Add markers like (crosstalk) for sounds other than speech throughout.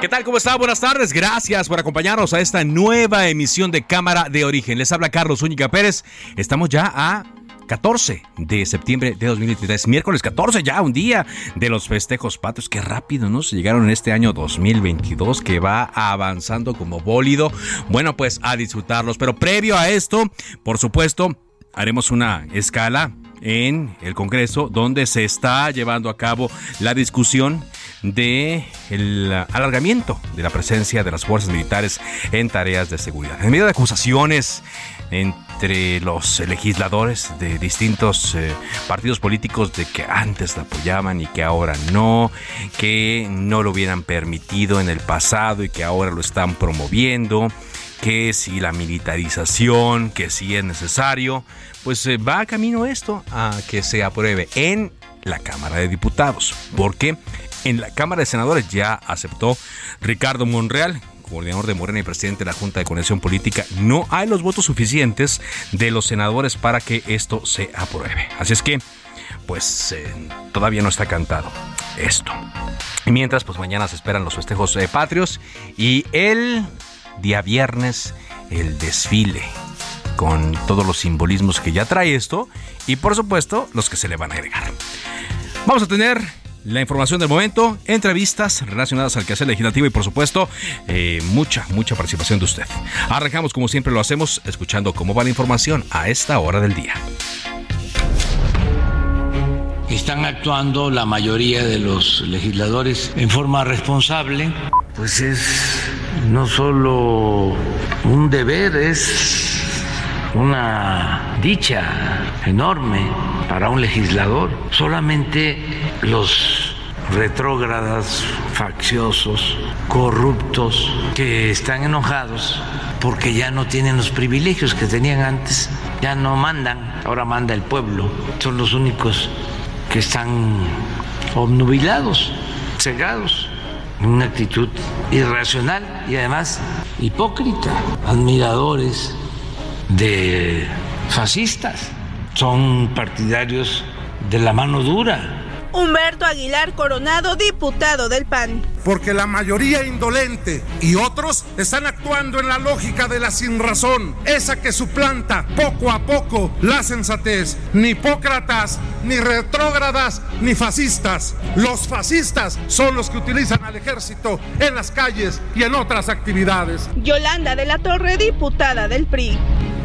¿Qué tal? ¿Cómo está? Buenas tardes. Gracias por acompañarnos a esta nueva emisión de Cámara de Origen. Les habla Carlos Zúñiga Pérez. Estamos ya a 14 de septiembre de 2023, miércoles 14, ya un día de los festejos patrios. Qué rápido, ¿no? Se llegaron en este año 2022 que va avanzando como bólido. Bueno, pues a disfrutarlos. Pero previo a esto, por supuesto, haremos una escala en el Congreso donde se está llevando a cabo la discusión de el alargamiento de la presencia de las fuerzas militares en tareas de seguridad. En medio de acusaciones entre los legisladores de distintos eh, partidos políticos de que antes la apoyaban y que ahora no, que no lo hubieran permitido en el pasado y que ahora lo están promoviendo, que si la militarización, que si es necesario, pues eh, va camino esto a que se apruebe en la Cámara de Diputados, porque en la Cámara de Senadores ya aceptó Ricardo Monreal, coordinador de Morena y presidente de la Junta de Conexión Política, no hay los votos suficientes de los senadores para que esto se apruebe. Así es que, pues, eh, todavía no está cantado esto. Mientras, pues mañana se esperan los festejos eh, patrios y el día viernes el desfile con todos los simbolismos que ya trae esto y por supuesto los que se le van a agregar. Vamos a tener la información del momento, entrevistas relacionadas al quehacer legislativo y por supuesto eh, mucha, mucha participación de usted. Arrancamos como siempre lo hacemos escuchando cómo va la información a esta hora del día. Están actuando la mayoría de los legisladores en forma responsable. Pues es no solo un deber, es una dicha enorme para un legislador. Solamente los retrógradas, facciosos, corruptos, que están enojados porque ya no tienen los privilegios que tenían antes, ya no mandan, ahora manda el pueblo, son los únicos que están obnubilados, cegados, en una actitud irracional y además hipócrita, admiradores de fascistas, son partidarios de la mano dura. Humberto Aguilar Coronado, diputado del PAN. Porque la mayoría indolente y otros están actuando en la lógica de la sinrazón, esa que suplanta poco a poco la sensatez. Ni hipócratas, ni retrógradas, ni fascistas. Los fascistas son los que utilizan al ejército en las calles y en otras actividades. Yolanda de la Torre, diputada del PRI.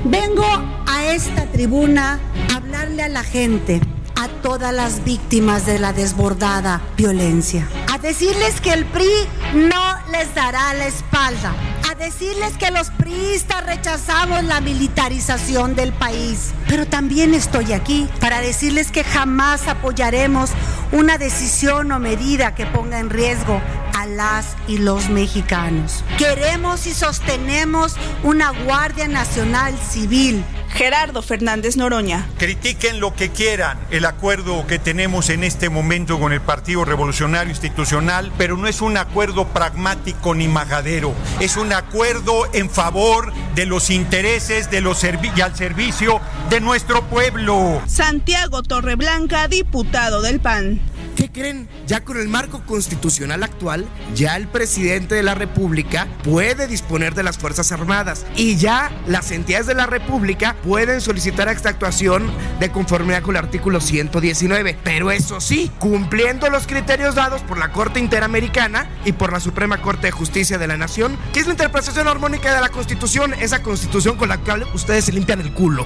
Vengo a esta tribuna a hablarle a la gente a todas las víctimas de la desbordada violencia. A decirles que el PRI no les dará la espalda. A decirles que los priistas rechazamos la militarización del país. Pero también estoy aquí para decirles que jamás apoyaremos una decisión o medida que ponga en riesgo a las y los mexicanos. Queremos y sostenemos una Guardia Nacional Civil Gerardo Fernández Noroña. Critiquen lo que quieran el acuerdo que tenemos en este momento con el Partido Revolucionario Institucional, pero no es un acuerdo pragmático ni majadero, es un acuerdo en favor de los intereses de los y al servicio de nuestro pueblo. Santiago Torreblanca, diputado del PAN. ¿Qué creen? Ya con el marco constitucional actual, ya el presidente de la República puede disponer de las Fuerzas Armadas y ya las entidades de la República pueden solicitar esta actuación de conformidad con el artículo 119. Pero eso sí, cumpliendo los criterios dados por la Corte Interamericana y por la Suprema Corte de Justicia de la Nación, que es la interpretación armónica de la Constitución, esa Constitución con la cual ustedes se limpian el culo.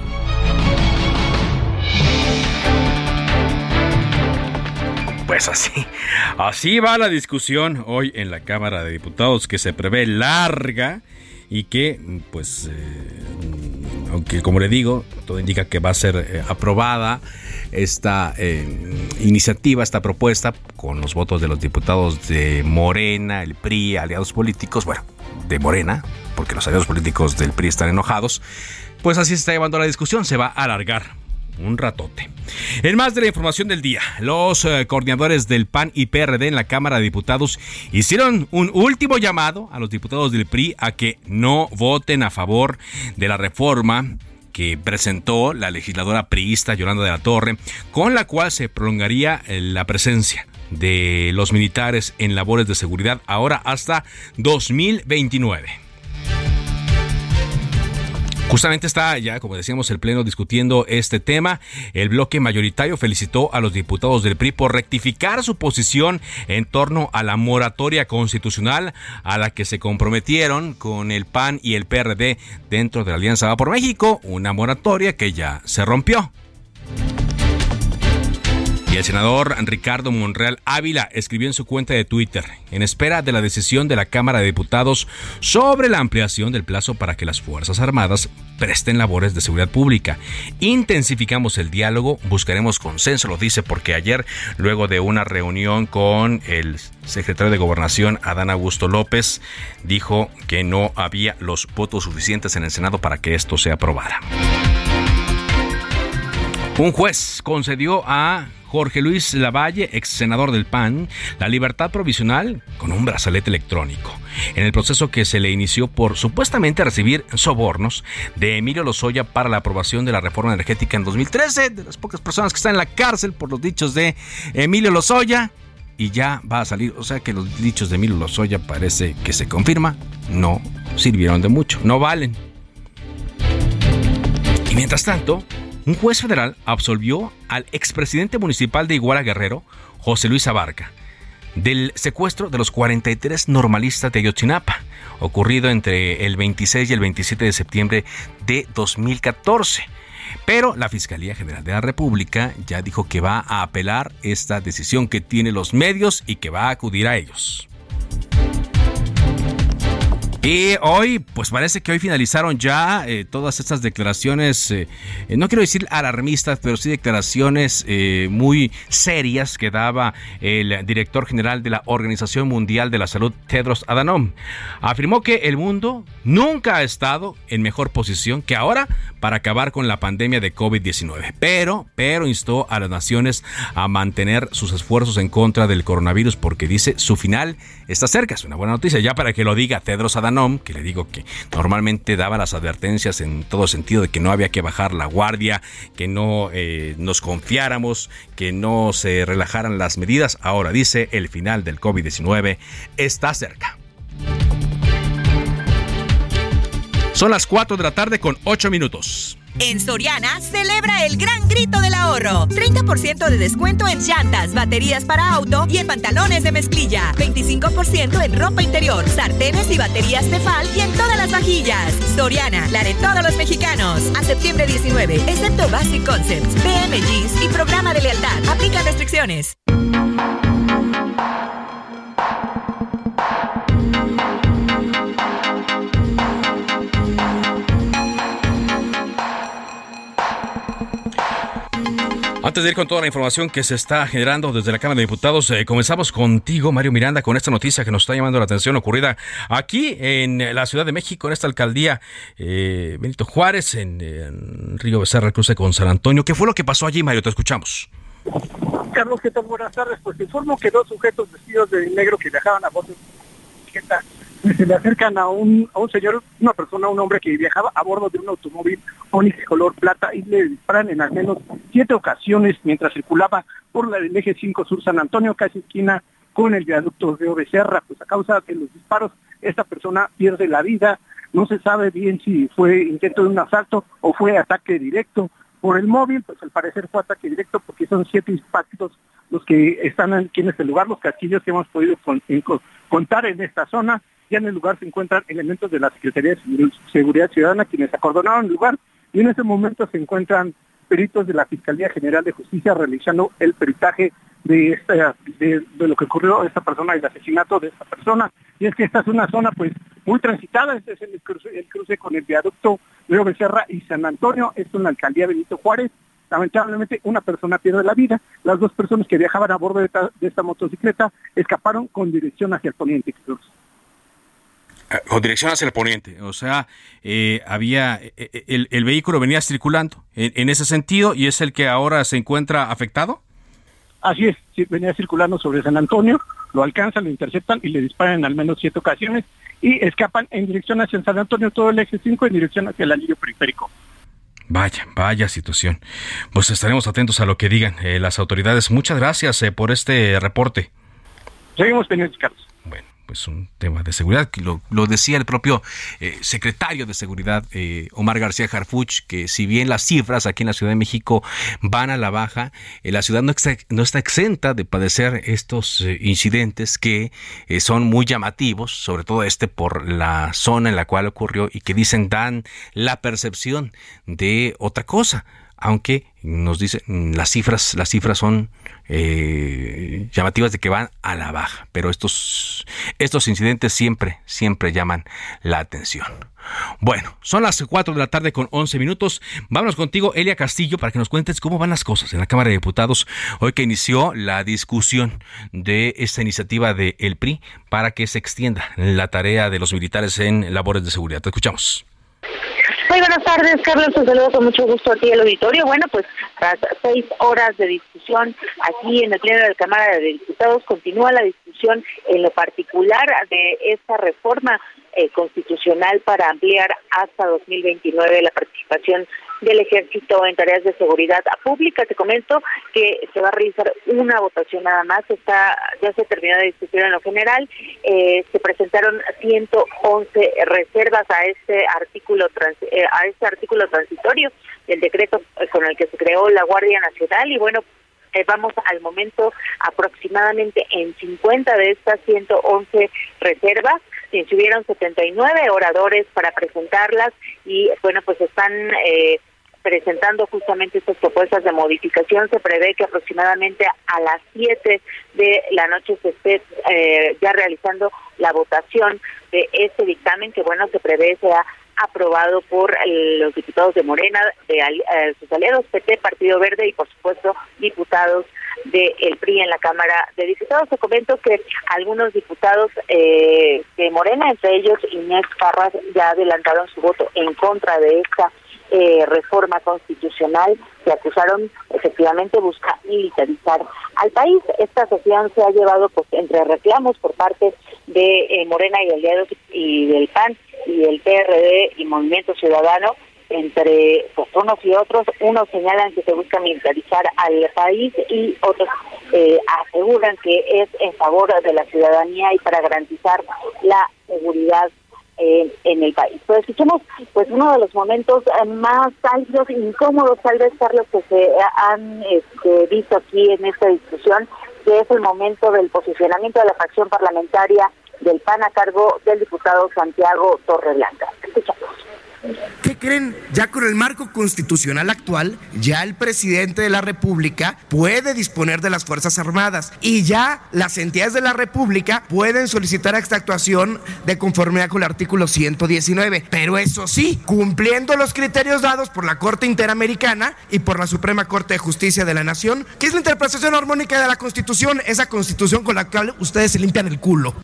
Pues así, así va la discusión hoy en la Cámara de Diputados que se prevé larga y que, pues, eh, aunque como le digo, todo indica que va a ser eh, aprobada esta eh, iniciativa, esta propuesta, con los votos de los diputados de Morena, el PRI, aliados políticos, bueno, de Morena, porque los aliados políticos del PRI están enojados, pues así se está llevando la discusión, se va a alargar un ratote. En más de la información del día, los eh, coordinadores del PAN y PRD en la Cámara de Diputados hicieron un último llamado a los diputados del PRI a que no voten a favor de la reforma que presentó la legisladora priista Yolanda de la Torre, con la cual se prolongaría eh, la presencia de los militares en labores de seguridad ahora hasta 2029. Justamente está ya, como decíamos, el Pleno discutiendo este tema. El bloque mayoritario felicitó a los diputados del PRI por rectificar su posición en torno a la moratoria constitucional a la que se comprometieron con el PAN y el PRD dentro de la Alianza Va por México, una moratoria que ya se rompió. El senador Ricardo Monreal Ávila escribió en su cuenta de Twitter, en espera de la decisión de la Cámara de Diputados sobre la ampliación del plazo para que las Fuerzas Armadas presten labores de seguridad pública. Intensificamos el diálogo, buscaremos consenso, lo dice porque ayer, luego de una reunión con el secretario de Gobernación, Adán Augusto López, dijo que no había los votos suficientes en el Senado para que esto se aprobara. Un juez concedió a Jorge Luis Lavalle, ex senador del PAN, la libertad provisional con un brazalete electrónico, en el proceso que se le inició por supuestamente recibir sobornos de Emilio Lozoya para la aprobación de la reforma energética en 2013, de las pocas personas que están en la cárcel por los dichos de Emilio Lozoya. Y ya va a salir, o sea que los dichos de Emilio Lozoya parece que se confirma, no sirvieron de mucho, no valen. Y mientras tanto, un juez federal absolvió al expresidente municipal de Iguala Guerrero, José Luis Abarca, del secuestro de los 43 normalistas de Ayotzinapa, ocurrido entre el 26 y el 27 de septiembre de 2014. Pero la Fiscalía General de la República ya dijo que va a apelar esta decisión que tiene los medios y que va a acudir a ellos. Y hoy, pues parece que hoy finalizaron ya eh, todas estas declaraciones, eh, eh, no quiero decir alarmistas, pero sí declaraciones muy serias que daba el director general de la Organización Mundial de la Salud, Tedros Adhanom. Afirmó que el mundo nunca ha estado en mejor posición que ahora para acabar con la pandemia de COVID-19, pero, pero instó a las naciones a mantener sus esfuerzos en contra del coronavirus porque dice su final está cerca. Es una buena noticia ya para que lo diga Tedros Adhanom que le digo que normalmente daba las advertencias en todo sentido de que no había que bajar la guardia, que no eh, nos confiáramos, que no se relajaran las medidas. Ahora dice, el final del COVID-19 está cerca. Son las 4 de la tarde con 8 minutos. En Soriana celebra el gran grito del ahorro. 30% de descuento en llantas, baterías para auto y en pantalones de mezclilla. 25% en ropa interior, sartenes y baterías Tefal y en todas las vajillas. Soriana, la de todos los mexicanos. A septiembre 19, excepto Basic Concepts, BMGs y programa de lealtad. Aplica restricciones. Antes de ir con toda la información que se está generando desde la Cámara de Diputados, eh, comenzamos contigo, Mario Miranda, con esta noticia que nos está llamando la atención ocurrida aquí en la Ciudad de México, en esta alcaldía eh, Benito Juárez, en, Río Becerra, cruce con San Antonio. ¿Qué fue lo que pasó allí, Mario? Te escuchamos. Carlos, ¿qué tal? Buenas tardes. Pues informo que dos sujetos vestidos de negro que viajaban a bordo de se le acercan a un, a un señor, una persona, un hombre que viajaba a bordo de un automóvil Onix color plata y le disparan en al menos siete ocasiones mientras circulaba por la del eje 5 Sur San Antonio, casi esquina con el viaducto de Becerra. Pues a causa de los disparos, esta persona pierde la vida. No se sabe bien si fue intento de un asalto o fue ataque directo por el móvil, pues al parecer fue ataque directo porque son siete impactos los que están aquí en este lugar, los casquillos que hemos podido contar en esta zona. Ya en el lugar se encuentran elementos de la Secretaría de Seguridad Ciudadana quienes acordonaron el lugar y en ese momento se encuentran peritos de la Fiscalía General de Justicia realizando el peritaje de, esta, de, lo que ocurrió a esta persona el asesinato de esta persona. Y es que esta es una zona pues muy transitada, este es el cruce, con el viaducto Río Becerra y San Antonio, esto en la alcaldía Benito Juárez. Lamentablemente una persona pierde la vida, las dos personas que viajaban a bordo de esta, motocicleta escaparon con dirección hacia el poniente. Eh, con dirección hacia el poniente, o sea, eh, había eh, el, vehículo venía circulando en, ese sentido y es el que ahora se encuentra afectado. Así es, venía circulando sobre San Antonio, lo alcanzan, lo interceptan y le disparan en al menos siete ocasiones y escapan en dirección hacia San Antonio, todo el eje 5 en dirección hacia el anillo periférico. Vaya, vaya situación. Pues estaremos atentos a lo que digan las autoridades. Muchas gracias por este reporte. Seguimos pendientes, Carlos pues un tema de seguridad, que lo, decía el propio eh, secretario de Seguridad, eh, Omar García Harfuch, que si bien las cifras aquí en la Ciudad de México van a la baja, eh, la ciudad no no está, exenta de padecer estos incidentes que son muy llamativos, sobre todo este por la zona en la cual ocurrió y que dicen dan la percepción de otra cosa aunque nos dice las cifras las cifras son eh, llamativas de que van a la baja, pero estos, estos incidentes siempre, siempre llaman la atención. Bueno, son las 4 de la tarde con 11 minutos. Vámonos contigo, Elia Castillo, para que nos cuentes cómo van las cosas en la Cámara de Diputados hoy que inició la discusión de esta iniciativa de el PRI para que se extienda la tarea de los militares en labores de seguridad. Te escuchamos. Buenas tardes, Carlos. Te saludo con mucho gusto a ti el auditorio. Bueno, pues tras seis horas de discusión aquí en el Pleno de la Cámara de Diputados, continúa la discusión en lo particular de esta reforma eh, constitucional para ampliar hasta 2029 la participación del ejército en tareas de seguridad pública. Te comento que se va a realizar una votación nada más. Está ya se terminó de discutir en lo general. Eh, se presentaron 111 reservas a este artículo eh, a este artículo transitorio del decreto con el que se creó la Guardia Nacional y bueno eh, vamos al momento aproximadamente en 50 de estas 111 reservas se inscribieron 79 oradores para presentarlas y bueno pues están eh, presentando justamente estas propuestas de modificación. Se prevé que aproximadamente a las 7 de la noche se esté eh, ya realizando la votación de este dictamen que, bueno, se prevé sea aprobado por los diputados de Morena, de eh, sus aliados PT, Partido Verde y, por supuesto, diputados del PRI en la Cámara de Diputados. Te comento que algunos diputados eh, de Morena, entre ellos Inés Carras, ya adelantaron su voto en contra de esta eh, reforma constitucional que acusaron efectivamente busca militarizar al país. Esta sesión se ha llevado pues entre reclamos por parte de eh, Morena y aliados y del PAN y el PRD y Movimiento Ciudadano entre pues, unos y otros. Unos señalan que se busca militarizar al país y otros eh, aseguran que es en favor de la ciudadanía y para garantizar la seguridad en el país. Pues escuchemos pues uno de los momentos eh, más álgidos incómodos tal vez Carlos que se han este, visto aquí en esta discusión, que es el momento del posicionamiento de la fracción parlamentaria del PAN a cargo del diputado Santiago Torreblanca. Escuchamos. ¿Qué creen? Ya con el marco constitucional actual, ya el presidente de la República puede disponer de las Fuerzas Armadas y ya las entidades de la República pueden solicitar esta actuación de conformidad con el artículo 119. Pero eso sí, cumpliendo los criterios dados por la Corte Interamericana y por la Suprema Corte de Justicia de la Nación, que es la interpretación armónica de la Constitución, esa Constitución con la cual ustedes se limpian el culo.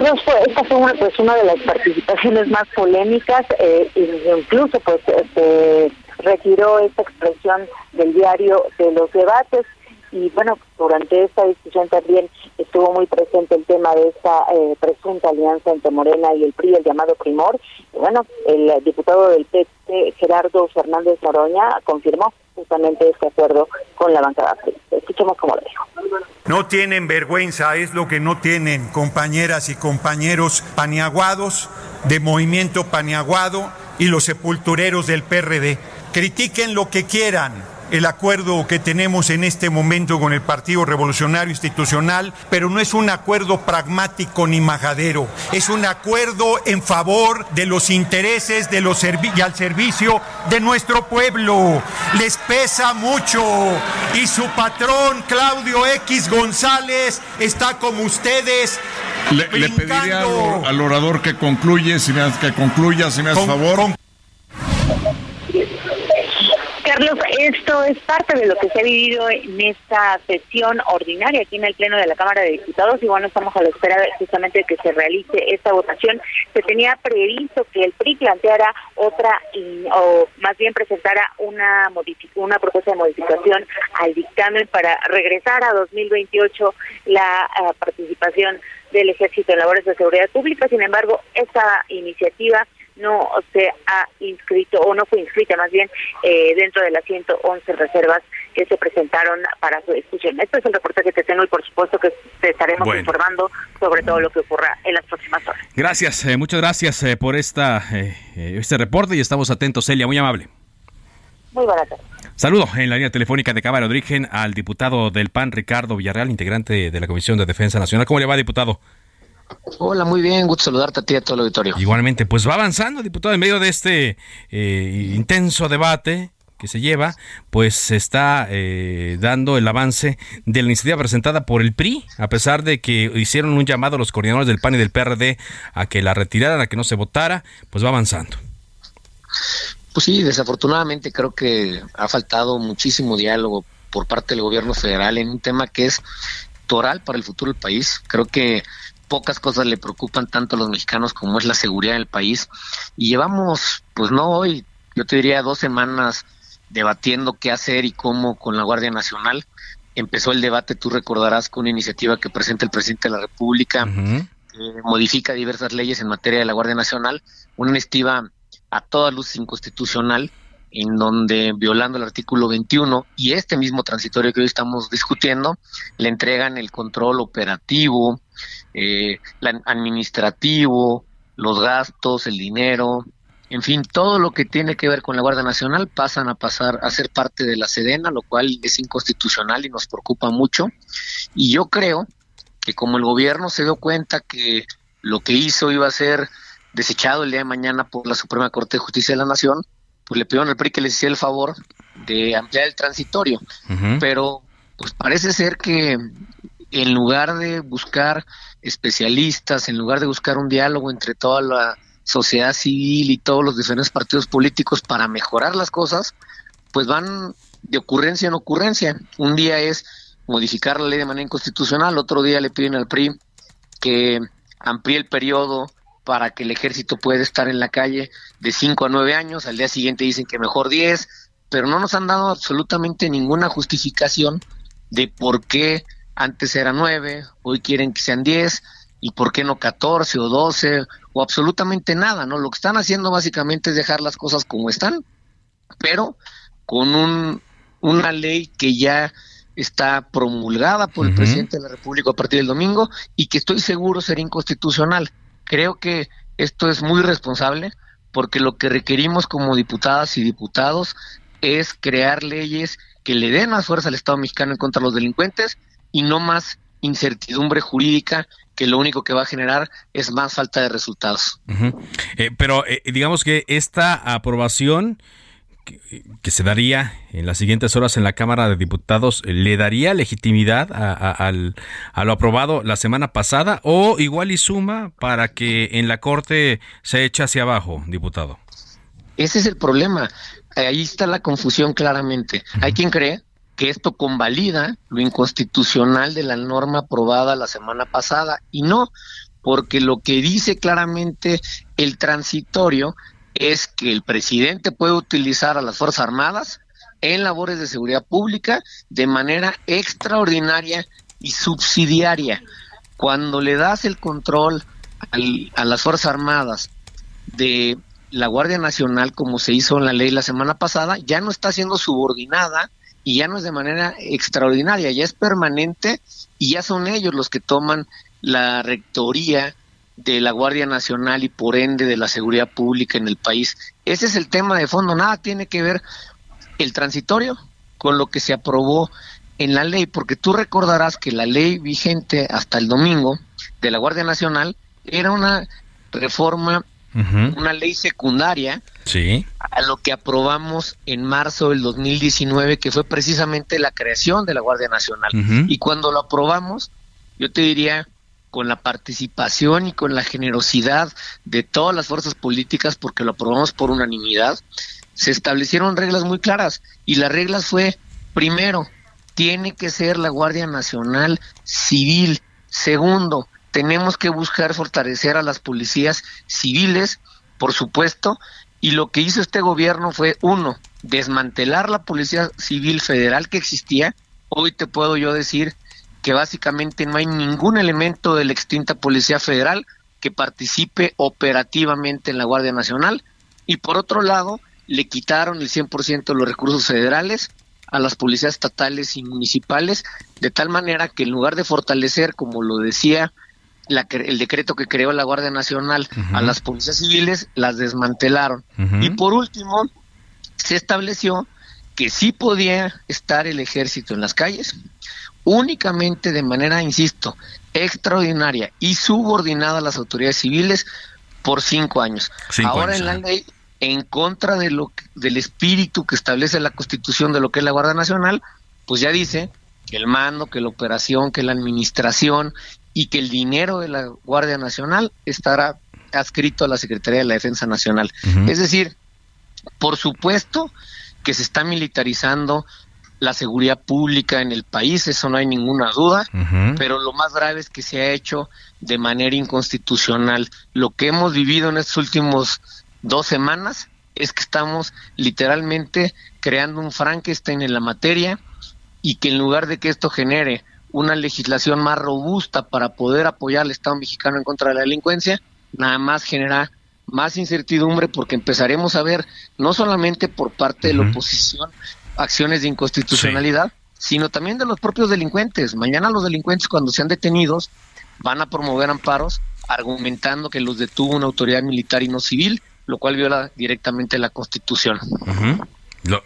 Carlos, esta fue una, pues, una de las participaciones más polémicas, eh, incluso pues se retiró esta expresión del diario de los debates y bueno, durante esta discusión también estuvo muy presente el tema de esta eh, presunta alianza entre Morena y el PRI, el llamado Primor. Y bueno, el diputado del PT, Gerardo Fernández Noroña, confirmó justamente este acuerdo con la bancada. Escuchemos cómo lo dijo. No tienen vergüenza, es lo que no tienen compañeras y compañeros paniaguados de Movimiento Paniaguado y los sepultureros del PRD. Critiquen lo que quieran, el acuerdo que tenemos en este momento con el Partido Revolucionario Institucional, pero no es un acuerdo pragmático ni majadero, es un acuerdo en favor de los intereses de los y al servicio de nuestro pueblo. Les pesa mucho y su patrón Claudio X González está como ustedes. Le, le pediría al, al, orador que concluye, si me, que concluya, si me hace favor. Con, Carlos, esto es parte de lo que se ha vivido en esta sesión ordinaria aquí en el Pleno de la Cámara de Diputados y bueno, estamos a la espera justamente de que se realice esta votación. Se tenía previsto que el PRI planteara otra, o más bien presentara una, una propuesta de modificación al dictamen para regresar a 2028 la uh, participación del Ejército en labores de seguridad pública. Sin embargo, esta iniciativa no se ha inscrito o no fue inscrita más bien eh, dentro de las 111 reservas que se presentaron para su discusión. Este es el reporte que te tengo y por supuesto que te estaremos bueno. informando sobre todo lo que ocurra en las próximas horas. Gracias, eh, muchas gracias eh, por esta este reporte y estamos atentos, Celia, muy amable. Muy tardes. Saludo en la línea telefónica de Cámara de Origen al diputado del PAN, Ricardo Villarreal, integrante de la Comisión de Defensa Nacional. ¿Cómo le va, diputado? Hola, muy bien, gusto saludarte a ti y a todo el auditorio. Igualmente, pues va avanzando, diputado, en medio de este eh, intenso debate que se lleva, pues se está eh, dando el avance de la iniciativa presentada por el PRI, a pesar de que hicieron un llamado a los coordinadores del PAN y del PRD a que la retiraran, a que no se votara, pues va avanzando. Pues sí, desafortunadamente creo que ha faltado muchísimo diálogo por parte del gobierno federal en un tema que es toral para el futuro del país. Creo que pocas cosas le preocupan tanto a los mexicanos como es la seguridad del país. Y llevamos, pues no hoy, yo te diría dos semanas debatiendo qué hacer y cómo con la Guardia Nacional. Empezó el debate, tú recordarás, con una iniciativa que presenta el presidente de la República, uh -huh. que modifica diversas leyes en materia de la Guardia Nacional, una iniciativa a toda luz inconstitucional, en donde violando el artículo 21 y este mismo transitorio que hoy estamos discutiendo, le entregan el control operativo, eh, la, administrativo, los gastos, el dinero, en fin, todo lo que tiene que ver con la Guardia Nacional pasan a pasar a ser parte de la Sedena, lo cual es inconstitucional y nos preocupa mucho. Y yo creo que como el gobierno se dio cuenta que lo que hizo iba a ser desechado el día de mañana por la Suprema Corte de Justicia de la Nación, pues le pidieron al PRI que les hiciera el favor de ampliar el transitorio. Uh -huh. Pero pues parece ser que en lugar de buscar especialistas, en lugar de buscar un diálogo entre toda la sociedad civil y todos los diferentes partidos políticos para mejorar las cosas, pues van de ocurrencia en ocurrencia. Un día es modificar la ley de manera inconstitucional, otro día le piden al PRI que amplíe el periodo para que el ejército pueda estar en la calle de 5 a 9 años, al día siguiente dicen que mejor 10, pero no nos han dado absolutamente ninguna justificación de por qué antes era 9, hoy quieren que sean 10, y por qué no 14 o 12 o absolutamente nada, ¿no? Lo que están haciendo básicamente es dejar las cosas como están, pero con un, una ley que ya está promulgada por el uh -huh. presidente de la República a partir del domingo y que estoy seguro será inconstitucional. Creo que esto es muy responsable porque lo que requerimos como diputadas y diputados es crear leyes que le den más fuerza al Estado mexicano en contra de los delincuentes y no más incertidumbre jurídica que lo único que va a generar es más falta de resultados. Uh -huh. eh, pero eh, digamos que esta aprobación que, que, se daría en las siguientes horas en la Cámara de Diputados le daría legitimidad a, a, al, a, lo aprobado la semana pasada o igual y suma para que en la Corte se eche hacia abajo, diputado. Ese es el problema. Ahí está la confusión claramente. Uh -huh. Hay quien cree que esto convalida lo inconstitucional de la norma aprobada la semana pasada y no, porque lo que dice claramente el transitorio es que el presidente puede utilizar a las Fuerzas Armadas en labores de seguridad pública de manera extraordinaria y subsidiaria. Cuando le das el control a las Fuerzas Armadas de la Guardia Nacional, como se hizo en la ley la semana pasada, ya no está siendo subordinada y ya no es de manera extraordinaria, ya es permanente y ya son ellos los que toman la rectoría de la Guardia Nacional y por ende de la seguridad pública en el país. Ese es el tema de fondo, nada tiene que ver el transitorio con lo que se aprobó en la ley, porque tú recordarás que la ley vigente hasta el domingo de la Guardia Nacional era una reforma, una ley secundaria sí. a lo que aprobamos en marzo del 2019, que fue precisamente la creación de la Guardia Nacional. Y cuando lo aprobamos, yo te diría, con la participación y con la generosidad de todas las fuerzas políticas, porque lo aprobamos por unanimidad, se establecieron reglas muy claras. Y las reglas fue, primero, tiene que ser la Guardia Nacional civil. Segundo, tenemos que buscar fortalecer a las policías civiles, por supuesto, y lo que hizo este gobierno fue, uno, desmantelar la Policía Civil Federal que existía. Hoy te puedo yo decir que básicamente no hay ningún elemento de la extinta Policía Federal que participe operativamente en la Guardia Nacional. Y por otro lado, le quitaron el 100% de los recursos federales a las policías estatales y municipales, de tal manera que en lugar de fortalecer, como lo decía el decreto que creó la Guardia Nacional a las policías civiles, las desmantelaron. Y por último, se estableció que sí podía estar el ejército en las calles, únicamente de manera, insisto, extraordinaria y subordinada a las autoridades civiles por cinco años. Ahora en la ley, en contra de lo del espíritu que establece la Constitución de lo que es la Guardia Nacional, pues ya dice que el mando, que la operación, que la administración y que el dinero de la Guardia Nacional estará adscrito a la Secretaría de la Defensa Nacional. Es decir, por supuesto que se está militarizando la seguridad pública en el país, eso no hay ninguna duda, pero lo más grave es que se ha hecho de manera inconstitucional. Lo que hemos vivido en estos últimos dos semanas es que estamos literalmente creando un Frankenstein en la materia y que en lugar de que esto genere una legislación más robusta para poder apoyar al Estado mexicano en contra de la delincuencia, nada más genera más incertidumbre porque empezaremos a ver no solamente por parte de la oposición acciones de inconstitucionalidad, sino también de los propios delincuentes. Mañana los delincuentes cuando sean detenidos van a promover amparos argumentando que los detuvo una autoridad militar y no civil, lo cual viola directamente la Constitución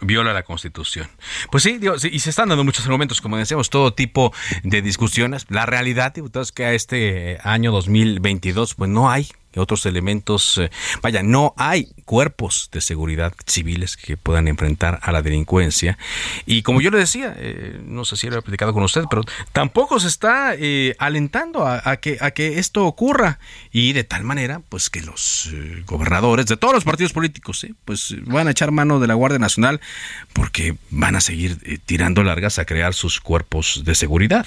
viola la Constitución. Pues sí, y se están dando muchos argumentos, como decíamos, todo tipo de discusiones. La realidad, diputados, que a este año 2022, pues no hay otros elementos. Eh, vaya, no hay cuerpos de seguridad civiles que puedan enfrentar a la delincuencia. Y como yo le decía, eh, no sé si lo he platicado con usted, pero tampoco se está eh, alentando a, que, a que esto ocurra. Y de tal manera, pues que los gobernadores de todos los partidos políticos, pues van a echar mano de la Guardia Nacional porque van a seguir tirando largas a crear sus cuerpos de seguridad.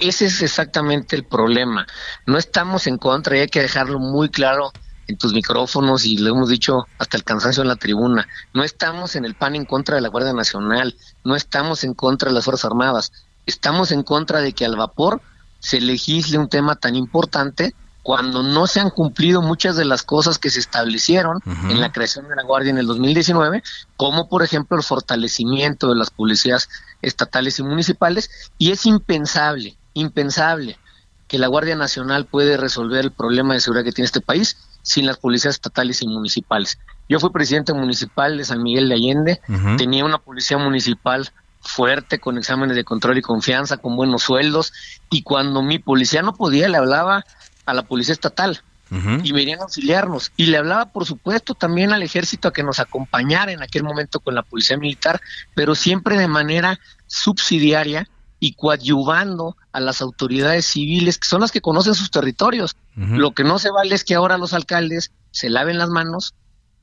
Ese es exactamente el problema. No estamos en contra y hay que dejarlo muy claro en tus micrófonos y lo hemos dicho hasta el cansancio en la tribuna. No estamos en el PAN en contra de la Guardia Nacional, no estamos en contra de las Fuerzas Armadas, estamos en contra de que al vapor se legisle un tema tan importante cuando no se han cumplido muchas de las cosas que se establecieron en la creación de la Guardia en el 2019, como por ejemplo el fortalecimiento de las policías estatales y municipales, y es impensable impensable que la Guardia Nacional puede resolver el problema de seguridad que tiene este país sin las policías estatales y municipales. Yo fui presidente municipal de San Miguel de Allende, tenía una policía municipal fuerte, con exámenes de control y confianza, con buenos sueldos, y cuando mi policía no podía, le hablaba a la policía estatal y venían a auxiliarnos. Y le hablaba, por supuesto, también al ejército a que nos acompañara en aquel momento con la policía militar, pero siempre de manera subsidiaria y coadyuvando a las autoridades civiles, que son las que conocen sus territorios. Lo que no se vale es que ahora los alcaldes se laven las manos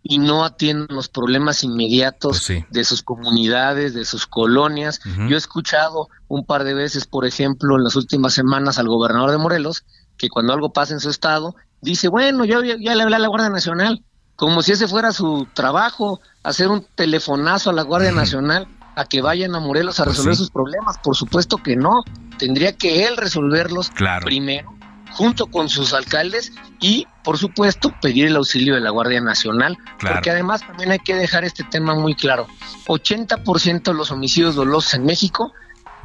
y no atiendan los problemas inmediatos pues de sus comunidades, de sus colonias. Yo he escuchado un par de veces, por ejemplo, en las últimas semanas al gobernador de Morelos, que cuando algo pasa en su estado, dice, bueno, yo ya, ya le hablé a la Guardia Nacional, como si ese fuera su trabajo, hacer un telefonazo a la Guardia Nacional a que vayan a Morelos a pues resolver sus problemas. Por supuesto que no. Tendría que él resolverlos primero, junto con sus alcaldes y, por supuesto, pedir el auxilio de la Guardia Nacional, porque además también hay que dejar este tema muy claro. 80% de los homicidios dolosos en México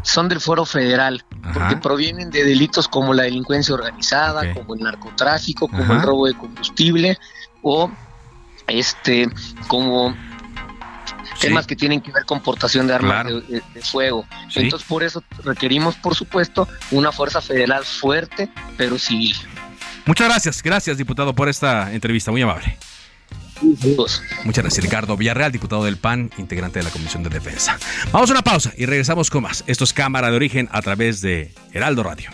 son del fuero federal, porque provienen de delitos como la delincuencia organizada, como el narcotráfico, como el robo de combustible o este como temas que tienen que ver con portación de armas de, fuego. Entonces, por eso requerimos, por supuesto, una fuerza federal fuerte, pero civil. Muchas gracias, gracias, diputado, por esta entrevista, muy amable. Muchas gracias, Ricardo Villarreal, diputado del PAN, integrante de la Comisión de Defensa. Vamos a una pausa y regresamos con más. Esto es Cámara de Origen a través de Heraldo Radio.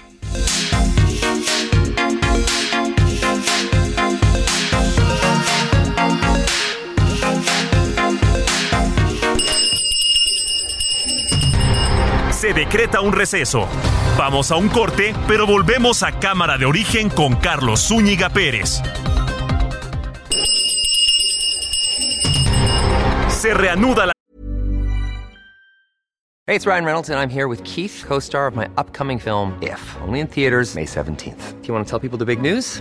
Se decreta un receso. Vamos a un corte, pero volvemos a Cámara de Origen con Carlos Zúñiga Pérez. Se reanuda la Hey, it's Ryan Reynolds and I'm here with Keith, co-star of my upcoming film If, only in theaters May 17th. Do you want to tell people the big news?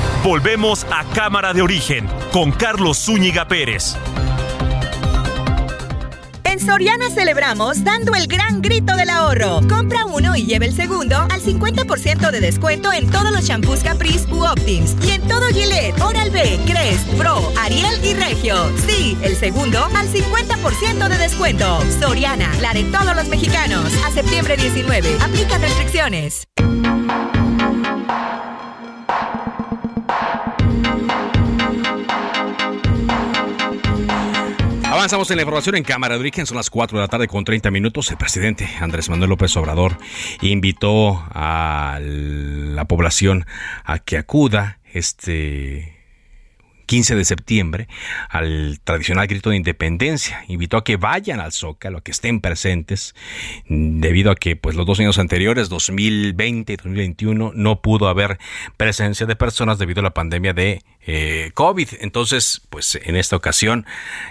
Volvemos a Cámara de Origen con Carlos Zúñiga Pérez. En Soriana celebramos dando el gran grito del ahorro. Compra uno y lleve el segundo al 50% de descuento en todos los shampoos Caprice u Optims y en todo Gillette, Oral-B, Crest, Pro, Ariel y Regio. Sí, el segundo al 50% de descuento. Soriana, la de todos los mexicanos. A septiembre 19. Aplica restricciones. Avanzamos en la información en Cámara de Origen, son las 4 de la tarde con 30 minutos. El presidente Andrés Manuel López Obrador invitó a la población a que acuda este 15 de septiembre al tradicional grito de independencia. Invitó a que vayan al Zócalo, a que estén presentes, debido a que pues los dos años anteriores, 2020 y 2021, no pudo haber presencia de personas debido a la pandemia de eh, COVID. Entonces, pues en esta ocasión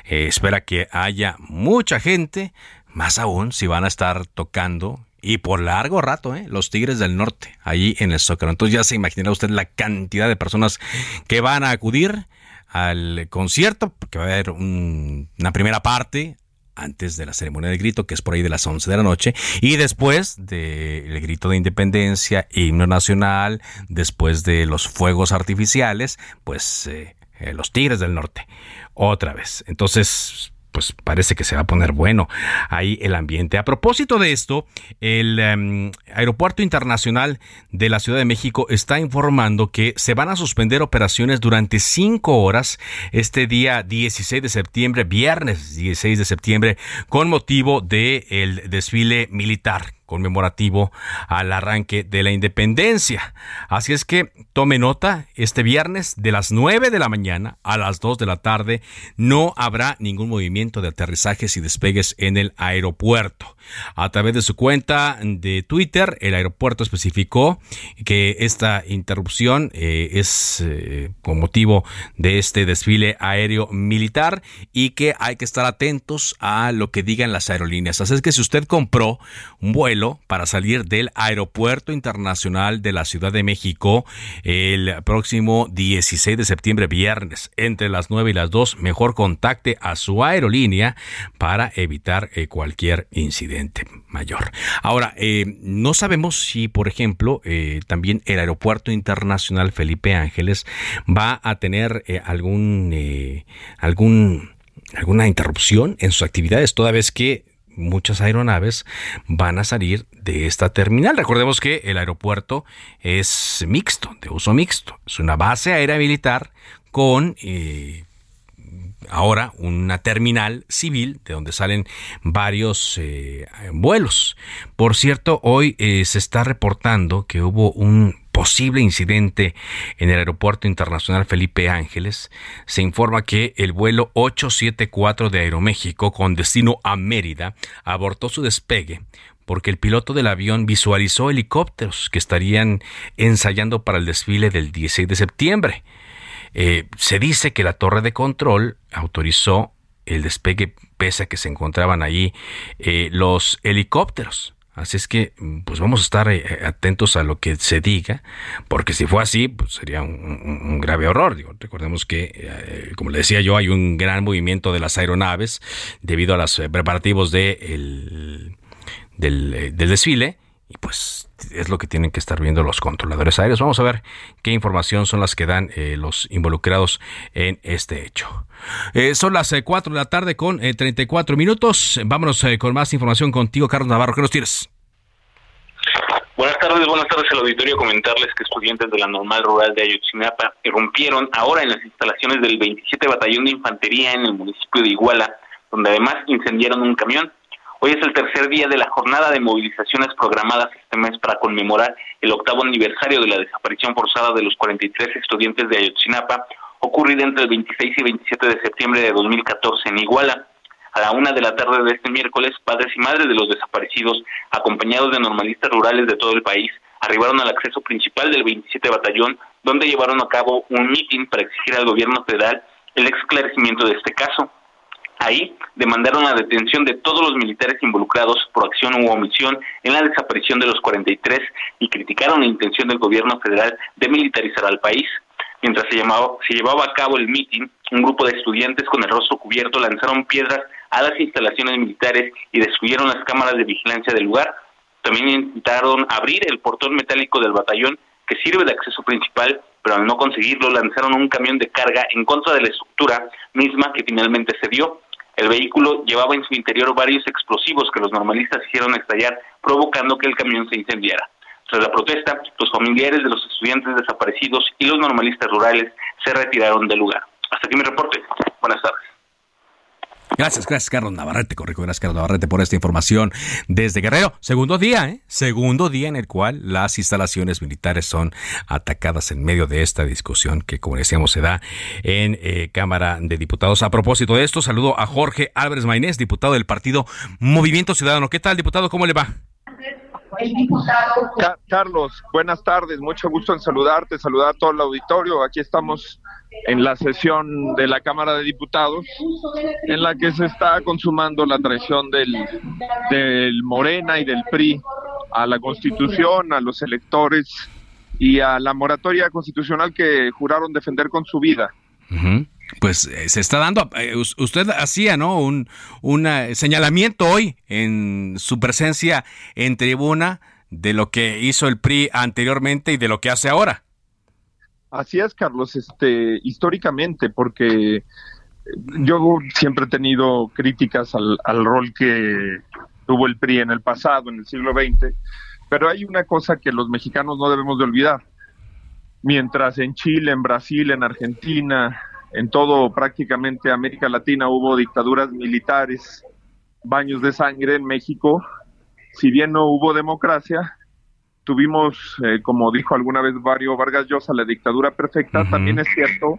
eh, espera que haya mucha gente, más aún si van a estar tocando y por largo rato, ¿eh? los Tigres del Norte, allí en el Zócalo. Entonces ya se imaginará usted la cantidad de personas que van a acudir al concierto, porque va a haber una primera parte antes de la ceremonia del grito, que es por ahí de las 11 de la noche, y después del grito de independencia, himno nacional, después de los fuegos artificiales, pues eh, eh, los Tigres del Norte, otra vez. Entonces, pues parece que se va a poner bueno ahí el ambiente. A propósito de esto, el em, Aeropuerto Internacional de la Ciudad de México está informando que se van a suspender operaciones durante cinco horas este día 16 de septiembre, viernes 16 de septiembre, con motivo del desfile militar conmemorativo al arranque de la independencia. Así es que tome nota, este viernes de las 9 de la mañana a las 2 de la tarde no habrá ningún movimiento de aterrizajes y despegues en el aeropuerto. A través de su cuenta de Twitter, el aeropuerto especificó que esta interrupción eh, es eh, con motivo de este desfile aéreo militar y que hay que estar atentos a lo que digan las aerolíneas. Así es que si usted compró un vuelo, para salir del Aeropuerto Internacional de la Ciudad de México el próximo 16 de septiembre, viernes, entre las 9 y las 2. Mejor contacte a su aerolínea para evitar eh, cualquier incidente mayor. Ahora, eh, no sabemos si, por ejemplo, eh, también el Aeropuerto Internacional Felipe Ángeles va a tener algún, algún alguna interrupción en sus actividades, toda vez que muchas aeronaves van a salir de esta terminal. Recordemos que el aeropuerto es mixto, de uso mixto. Es una base aérea militar con eh, ahora una terminal civil de donde salen varios eh, vuelos. Por cierto, hoy eh, se está reportando que hubo un posible incidente en el Aeropuerto Internacional Felipe Ángeles, se informa que el vuelo 874 de Aeroméxico con destino a Mérida abortó su despegue porque el piloto del avión visualizó helicópteros que estarían ensayando para el desfile del 16 de septiembre. Eh, se dice que la torre de control autorizó el despegue pese a que se encontraban allí eh, los helicópteros. Así es que, pues vamos a estar eh, atentos a lo que se diga, porque si fue así, pues sería un, grave horror. recordemos que, eh, como le decía yo, hay un gran movimiento de las aeronaves debido a los preparativos de del, del desfile y pues es lo que tienen que estar viendo los controladores aéreos. Vamos a ver qué información son las que dan eh, los involucrados en este hecho. Eh, son las 4 eh, de la tarde con 34 minutos. Vámonos con más información contigo, Carlos Navarro. ¿Qué nos tienes? Buenas tardes, buenas tardes al auditorio. Comentarles que estudiantes de la normal rural de Ayotzinapa irrumpieron ahora en las instalaciones del 27 Batallón de Infantería en el municipio de Iguala, donde además incendiaron un camión. Hoy es el tercer día de la jornada de movilizaciones programadas este mes para conmemorar el octavo aniversario de la desaparición forzada de los 43 estudiantes de Ayotzinapa, ocurrida entre el 26 y 27 de septiembre de 2014 en Iguala. A la una de la tarde de este miércoles, padres y madres de los desaparecidos, acompañados de normalistas rurales de todo el país, arribaron al acceso principal del 27 Batallón, donde llevaron a cabo un mitin para exigir al gobierno federal el esclarecimiento de este caso. Ahí demandaron la detención de todos los militares involucrados por acción u omisión en la desaparición de los 43 y criticaron la intención del gobierno federal de militarizar al país. Mientras se, se llevaba a cabo el mitin, un grupo de estudiantes con el rostro cubierto lanzaron piedras a las instalaciones militares y destruyeron las cámaras de vigilancia del lugar. También intentaron abrir el portón metálico del batallón que sirve de acceso principal, pero al no conseguirlo lanzaron un camión de carga en contra de la estructura misma que finalmente se dio. El vehículo llevaba en su interior varios explosivos que los normalistas hicieron estallar, provocando que el camión se incendiara. Tras la protesta, los familiares de los estudiantes desaparecidos y los normalistas rurales se retiraron del lugar. Hasta aquí mi reporte. Buenas tardes. Gracias, gracias Carlos Navarrete, corrijo, gracias Carlos Navarrete por esta información desde Guerrero. Segundo día, ¿eh? Segundo día en el cual las instalaciones militares son atacadas en medio de esta discusión que, como decíamos, se da en eh, Cámara de Diputados. A propósito de esto, saludo a Jorge Álvarez Maynés, diputado del partido Movimiento Ciudadano. ¿Qué tal, diputado? ¿Cómo le va? Carlos, buenas tardes, mucho gusto en saludarte, saludar a todo el auditorio. Aquí estamos en la sesión de la Cámara de Diputados, en la que se está consumando la traición del, del Morena y del PRI a la Constitución, a los electores y a la moratoria constitucional que juraron defender con su vida. Pues eh, se está dando, eh, usted hacía, ¿no? Un, un señalamiento hoy en su presencia en tribuna de lo que hizo el PRI anteriormente y de lo que hace ahora. Así es, Carlos, este, históricamente, porque yo siempre he tenido críticas al, al rol que tuvo el PRI en el pasado, en el siglo XX, pero hay una cosa que los mexicanos no debemos de olvidar. Mientras en Chile, en Brasil, en Argentina, en todo prácticamente América Latina hubo dictaduras militares, baños de sangre en México, si bien no hubo democracia, tuvimos, eh, como dijo alguna vez Mario Vargas Llosa, la dictadura perfecta, también es cierto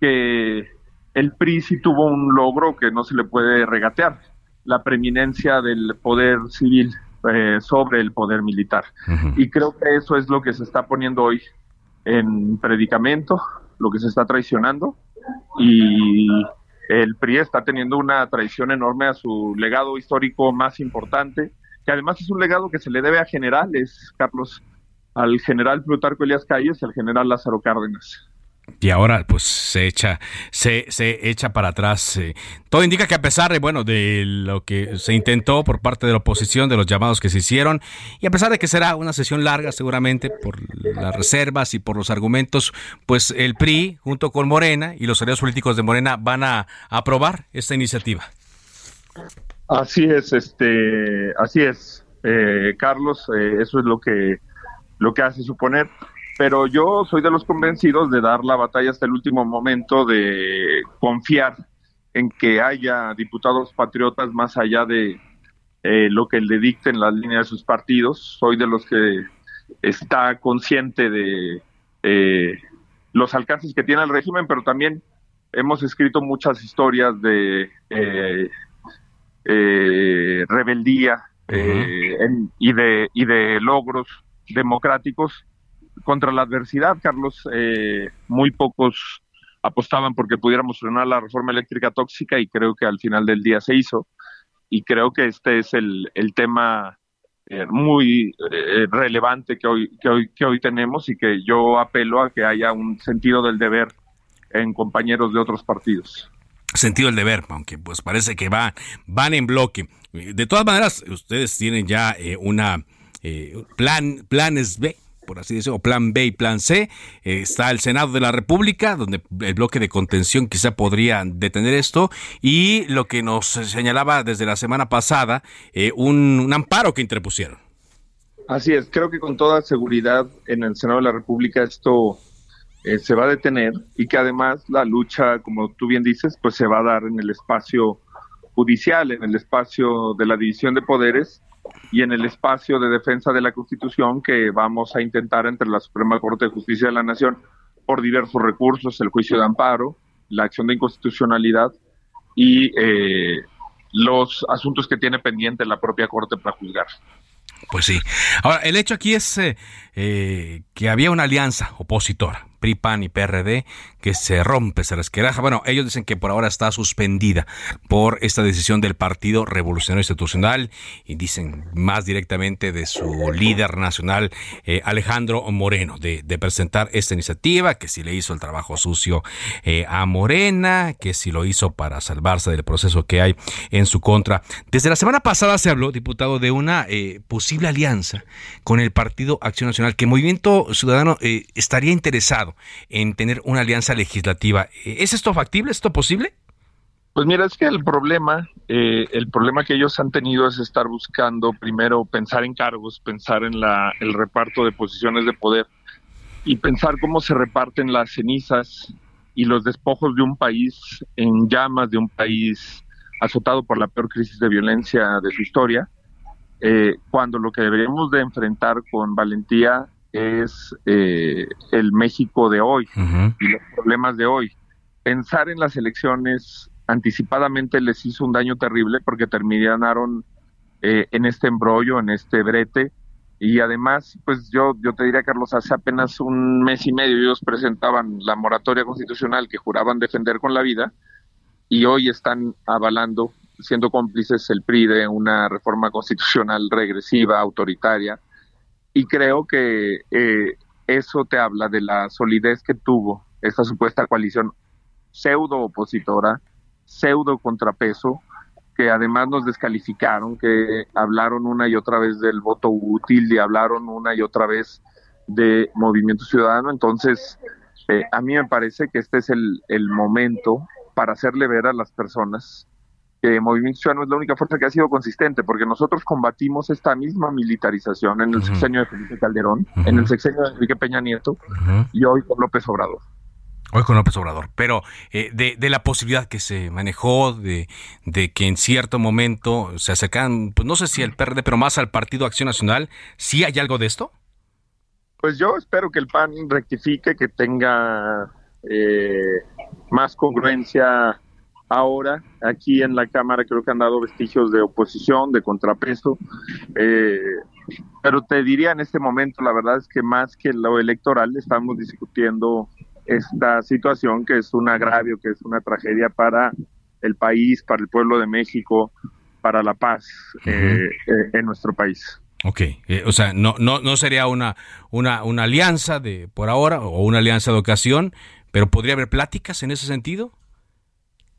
que el PRI sí tuvo un logro que no se le puede regatear, la preeminencia del poder civil eh, sobre el poder militar. Y creo que eso es lo que se está poniendo hoy en predicamento, lo que se está traicionando, y el PRI está teniendo una traición enorme a su legado histórico más importante, que además es un legado que se le debe a generales, Carlos, al general Plutarco Elías Calles y al general Lázaro Cárdenas. Y ahora pues se echa, se, se echa para atrás. Eh. Todo indica que a pesar de, bueno, de lo que se intentó por parte de la oposición, de los llamados que se hicieron, y a pesar de que será una sesión larga seguramente por las reservas y por los argumentos, pues el PRI junto con Morena y los aliados políticos de Morena van a aprobar esta iniciativa. Así es, este, así es, eh, Carlos, eh, eso es lo que, lo que hace suponer. Pero yo soy de los convencidos de dar la batalla hasta el último momento, de confiar en que haya diputados patriotas más allá de eh, lo que le dicten las líneas de sus partidos. Soy de los que está consciente de eh, los alcances que tiene el régimen, pero también hemos escrito muchas historias de eh, eh, rebeldía y, de, y de logros democráticos contra la adversidad, Carlos. muy pocos apostaban porque pudiéramos frenar la reforma eléctrica tóxica y creo que al final del día se hizo. Y creo que este es el, el tema eh, muy eh, relevante que hoy, que, hoy, que hoy tenemos y que yo apelo a que haya un sentido del deber en compañeros de otros partidos. Sentido del deber, aunque pues parece que va, van en bloque. De todas maneras, ustedes tienen ya eh, una plan, planes B por así decirlo, plan B y plan C. Eh, está el Senado de la República, donde el bloque de contención quizá podría detener esto. Y lo que nos señalaba desde la semana pasada, eh, un, amparo que interpusieron. Así es, creo que con toda seguridad en el Senado de la República esto eh, se va a detener y que además la lucha, como tú bien dices, pues se va a dar en el espacio judicial, en el espacio de la división de poderes y en el espacio de defensa de la Constitución que vamos a intentar entre la Suprema Corte de Justicia de la Nación por diversos recursos, el juicio de amparo, la acción de inconstitucionalidad y eh, los asuntos que tiene pendiente la propia Corte para juzgar. Pues sí. Ahora, el hecho aquí es eh, eh, que había una alianza opositora PRI, PAN y PRD, que se rompe, se resqueraja. Bueno, ellos dicen que por ahora está suspendida por esta decisión del Partido Revolucionario Institucional y dicen más directamente de su líder nacional, eh, Alejandro Moreno, de, presentar esta iniciativa, que si le hizo el trabajo sucio eh, a Morena, que si lo hizo para salvarse del proceso que hay en su contra. Desde la semana pasada se habló, diputado, de una eh, posible alianza con el Partido Acción Nacional, que Movimiento Ciudadano estaría interesado en tener una alianza legislativa. ¿Es esto factible? ¿Es esto posible? Pues mira, es que el problema, eh, el problema que ellos han tenido es estar buscando primero pensar en cargos, pensar en el reparto de posiciones de poder y pensar cómo se reparten las cenizas y los despojos de un país en llamas, de un país azotado por la peor crisis de violencia de su historia, eh, cuando lo que deberíamos de enfrentar con valentía es eh, el México de hoy y los problemas de hoy. Pensar en las elecciones anticipadamente les hizo un daño terrible porque terminaron eh, en este embrollo, en este brete. Y además, pues yo, yo te diría, Carlos, hace apenas un mes y medio ellos presentaban la moratoria constitucional que juraban defender con la vida y hoy están avalando, siendo cómplices el PRI de una reforma constitucional regresiva, autoritaria, y creo que eh, eso te habla de la solidez que tuvo esta supuesta coalición pseudo opositora, pseudo contrapeso, que además nos descalificaron, que hablaron una y otra vez del voto útil y hablaron una y otra vez de movimiento ciudadano. Entonces, eh, a mí me parece que este es el, el momento para hacerle ver a las personas que Movimiento Ciudadano es la única fuerza que ha sido consistente, porque nosotros combatimos esta misma militarización en el sexenio de Felipe Calderón, en el sexenio de Enrique Peña Nieto y hoy con López Obrador. Hoy con López Obrador, pero eh, de, la posibilidad que se manejó de, de, que en cierto momento se acercan, pues no sé si al PRD, pero más al Partido Acción Nacional, ¿sí hay algo de esto? Pues yo espero que el PAN rectifique, que tenga eh, más congruencia ahora. Aquí en la Cámara creo que han dado vestigios de oposición, de contrapeso. Eh, pero te diría en este momento, la verdad es que más que lo electoral, estamos discutiendo esta situación que es un agravio, que es una tragedia para el país, para el pueblo de México, para la paz eh, eh, en nuestro país. Ok, o sea, no, no, no sería una, una, una alianza de por ahora o una alianza de ocasión, pero podría haber pláticas en ese sentido.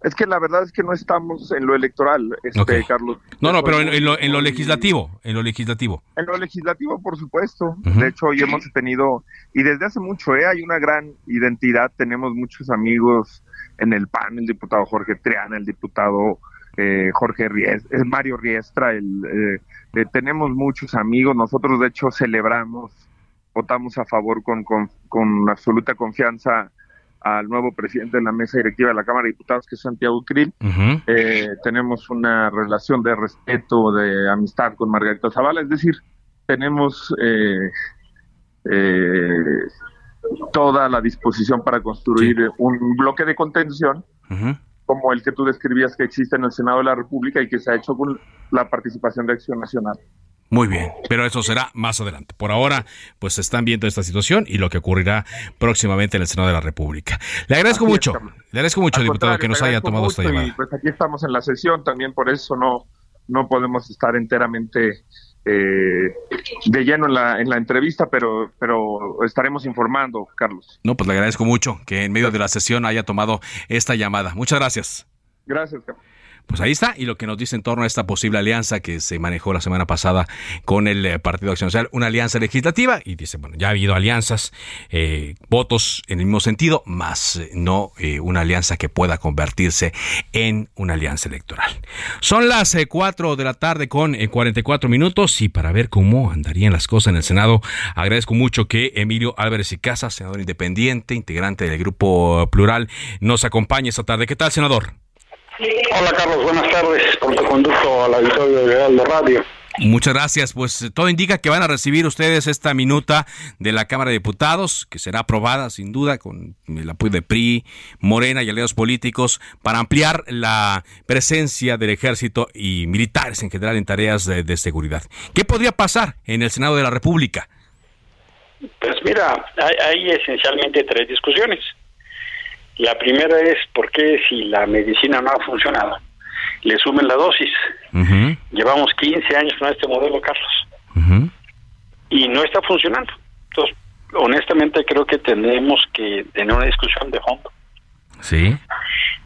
Es que la verdad es que no estamos en lo electoral, este, Carlos. No, no, pero en, lo, en, lo, legislativo, en lo legislativo. En lo legislativo, por supuesto. De hecho, hoy hemos tenido, y desde hace mucho, ¿eh? hay una gran identidad, tenemos muchos amigos en el PAN, el diputado Jorge Triana, el diputado eh, Jorge Riestra, eh, Mario Riestra, el, eh, tenemos muchos amigos, nosotros de hecho celebramos, votamos a favor con, con, con absoluta confianza al nuevo presidente de la mesa directiva de la Cámara de Diputados, que es Santiago Krill. Eh, tenemos una relación de respeto, de amistad con Margarita Zavala, es decir, tenemos eh, eh, toda la disposición para construir un bloque de contención como el que tú describías que existe en el Senado de la República y que se ha hecho con la participación de Acción Nacional. Muy bien, pero eso será más adelante. Por ahora, pues están viendo esta situación y lo que ocurrirá próximamente en el Senado de la República. Le agradezco mucho, le agradezco mucho, diputado, que nos haya tomado esta llamada. pues aquí estamos en la sesión, también por eso no, no podemos estar enteramente eh, de lleno en la, en la entrevista, pero, pero estaremos informando, Carlos. No, pues le agradezco mucho que en medio de la sesión haya tomado esta llamada. Muchas gracias. Gracias, Carlos. Pues ahí está, y lo que nos dice en torno a esta posible alianza que se manejó la semana pasada con el eh, Partido Acción Social, una alianza legislativa, y dice, bueno, ya ha habido alianzas, eh, votos en el mismo sentido, más eh, no una alianza que pueda convertirse en una alianza electoral. Son las 4 de la tarde con 44 minutos, y para ver cómo andarían las cosas en el Senado, agradezco mucho que Emilio Álvarez y Casa, senador independiente, integrante del Grupo Plural, nos acompañe esta tarde. ¿Qué tal, senador? Hola Carlos, buenas tardes. Por tu conducto al auditorio de Heraldo Radio. Muchas gracias. Pues todo indica que van a recibir ustedes esta minuta de la Cámara de Diputados, que será aprobada sin duda con el apoyo de PRI, Morena y aliados políticos para ampliar la presencia del ejército y militares en general en tareas de, de seguridad. ¿Qué podría pasar en el Senado de la República? Pues mira, hay, hay esencialmente tres discusiones. La primera es por qué si la medicina no ha funcionado, le sumen la dosis. Llevamos 15 años con este modelo, Carlos, y no está funcionando. Entonces, honestamente creo que tenemos que tener una discusión de fondo. Sí.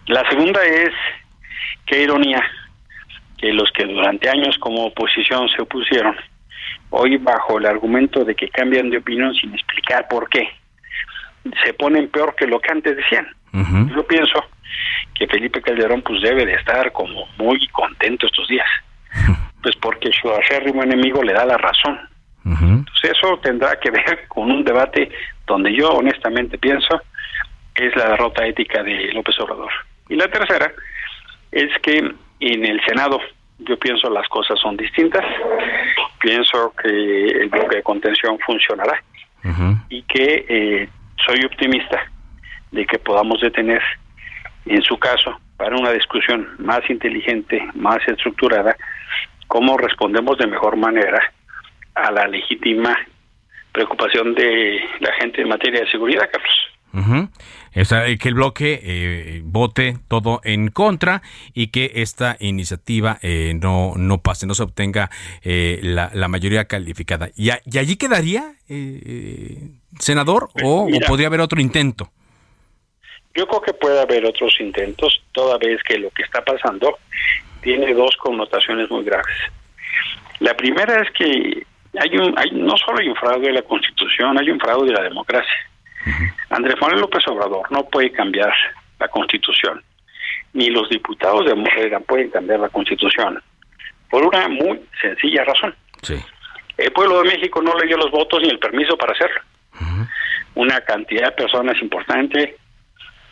La segunda es, qué ironía, que los que durante años como oposición se opusieron, hoy bajo el argumento de que cambian de opinión sin explicar por qué, se ponen peor que lo que antes decían. Yo pienso que Felipe Calderón pues debe de estar como muy contento estos días, pues porque su acérrimo enemigo le da la razón. Entonces eso tendrá que ver (laughs) con un debate donde yo honestamente pienso es la derrota ética de López Obrador. Y la tercera es que en el Senado yo pienso las cosas son distintas, pienso que el bloque de contención funcionará y que eh, soy optimista de que podamos detener, en su caso, para una discusión más inteligente, más estructurada, cómo respondemos de mejor manera a la legítima preocupación de la gente en materia de seguridad, Carlos. Que el bloque eh, vote todo en contra y que esta iniciativa eh, no, no pase, no se obtenga eh, la, mayoría calificada. ¿Y, y allí quedaría, senador, pues o, podría haber otro intento? Yo creo que puede haber otros intentos, toda vez que lo que está pasando tiene dos connotaciones muy graves. La primera es que hay un, hay, no solo hay un fraude de la Constitución, hay un fraude de la democracia. Andrés Manuel López Obrador no puede cambiar la Constitución, ni los diputados de Morena pueden cambiar la Constitución, por una muy sencilla razón. El pueblo de México no le dio los votos ni el permiso para hacerlo. Una cantidad de personas importante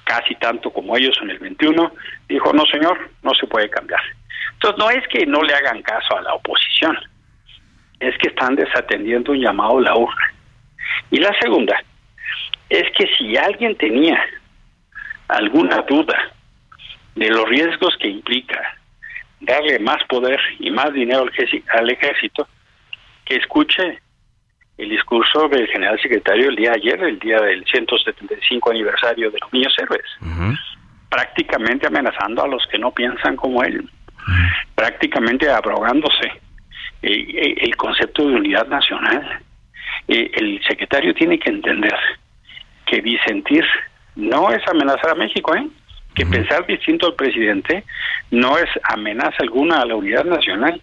casi tanto como ellos en el 21, dijo, no señor, no se puede cambiar. Entonces no es que no le hagan caso a la oposición, es que están desatendiendo un llamado a la urna. Y la segunda es que si alguien tenía alguna duda de los riesgos que implica darle más poder y más dinero al ejército, que escuche el discurso del general secretario el día de ayer, el día del 175 aniversario de los niños héroes, prácticamente amenazando a los que no piensan como él, prácticamente abrogándose eh, eh, el concepto de unidad nacional. Eh, el secretario tiene que entender que disentir no es amenazar a México, ¿eh? que pensar distinto al presidente no es amenaza alguna a la unidad nacional.